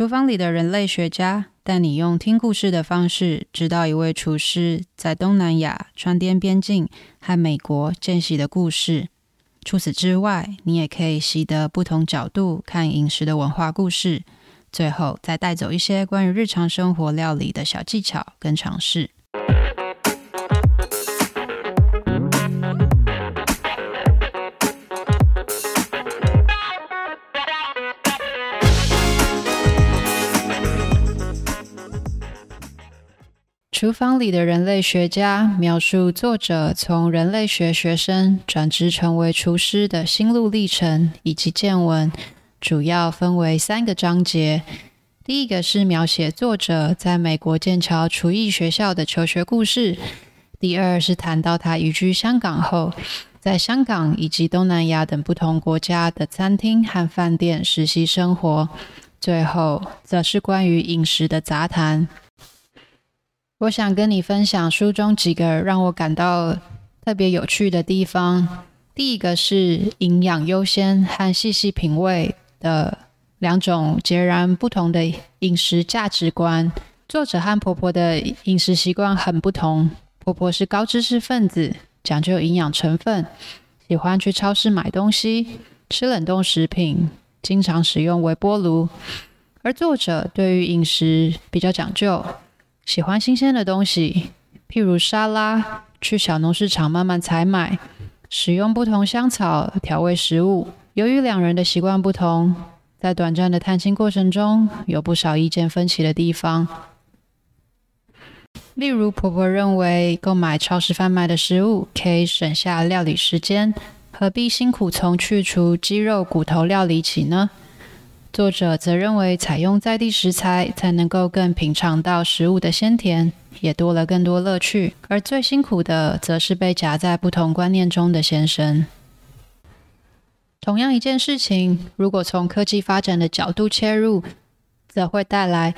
厨房里的人类学家带你用听故事的方式，知道一位厨师在东南亚川滇边境和美国见习的故事。除此之外，你也可以习得不同角度看饮食的文化故事。最后，再带走一些关于日常生活料理的小技巧跟尝试。厨房里的人类学家描述作者从人类学学生转职成为厨师的心路历程以及见闻，主要分为三个章节。第一个是描写作者在美国剑桥厨艺学校的求学故事；第二是谈到他移居香港后，在香港以及东南亚等不同国家的餐厅和饭店实习生活；最后则是关于饮食的杂谈。我想跟你分享书中几个让我感到特别有趣的地方。第一个是营养优先和细细品味的两种截然不同的饮食价值观。作者和婆婆的饮食习惯很不同。婆婆是高知识分子，讲究营养成分，喜欢去超市买东西，吃冷冻食品，经常使用微波炉。而作者对于饮食比较讲究。喜欢新鲜的东西，譬如沙拉，去小农市场慢慢采买，使用不同香草调味食物。由于两人的习惯不同，在短暂的探亲过程中，有不少意见分歧的地方。例如，婆婆认为购买超市贩卖的食物可以省下料理时间，何必辛苦从去除鸡肉骨头料理起呢？作者则认为，采用在地食材才能够更品尝到食物的鲜甜，也多了更多乐趣。而最辛苦的，则是被夹在不同观念中的先生。同样一件事情，如果从科技发展的角度切入，则会带来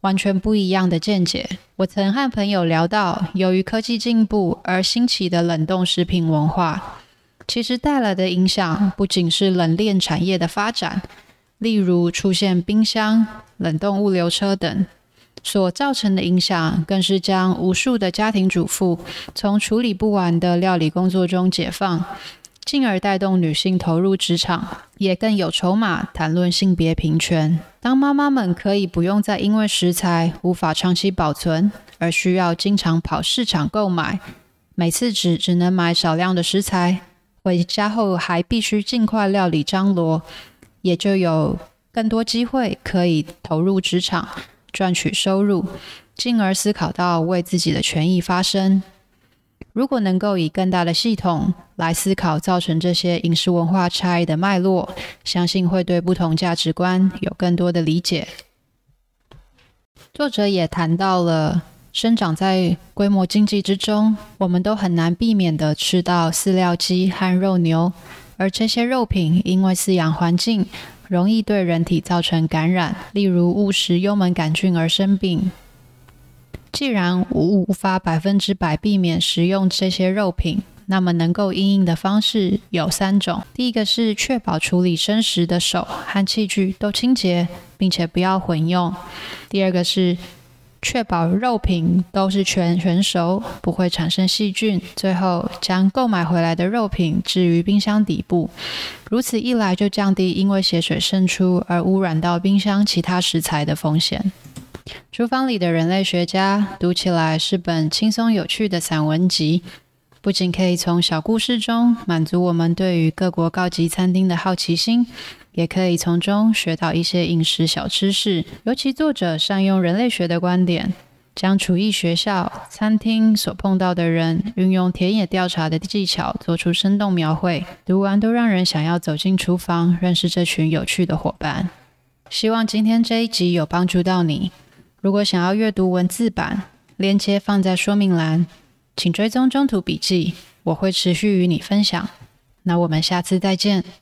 完全不一样的见解。我曾和朋友聊到，由于科技进步而兴起的冷冻食品文化，其实带来的影响不仅是冷链产业的发展。例如出现冰箱、冷冻物流车等，所造成的影响，更是将无数的家庭主妇从处理不完的料理工作中解放，进而带动女性投入职场，也更有筹码谈论性别平权。当妈妈们可以不用再因为食材无法长期保存而需要经常跑市场购买，每次只只能买少量的食材，回家后还必须尽快料理张罗。也就有更多机会可以投入职场，赚取收入，进而思考到为自己的权益发声。如果能够以更大的系统来思考造成这些饮食文化差异的脉络，相信会对不同价值观有更多的理解。作者也谈到了生长在规模经济之中，我们都很难避免的吃到饲料鸡和肉牛。而这些肉品因为饲养环境容易对人体造成感染，例如误食幽门杆菌而生病。既然无法百分之百避免食用这些肉品，那么能够应应的方式有三种：第一个是确保处理生食的手和器具都清洁，并且不要混用；第二个是确保肉品都是全全熟，不会产生细菌。最后，将购买回来的肉品置于冰箱底部，如此一来就降低因为血水渗出而污染到冰箱其他食材的风险。厨房里的人类学家读起来是本轻松有趣的散文集，不仅可以从小故事中满足我们对于各国高级餐厅的好奇心。也可以从中学到一些饮食小知识，尤其作者善用人类学的观点，将厨艺学校、餐厅所碰到的人，运用田野调查的技巧做出生动描绘，读完都让人想要走进厨房，认识这群有趣的伙伴。希望今天这一集有帮助到你。如果想要阅读文字版，链接放在说明栏，请追踪中途笔记，我会持续与你分享。那我们下次再见。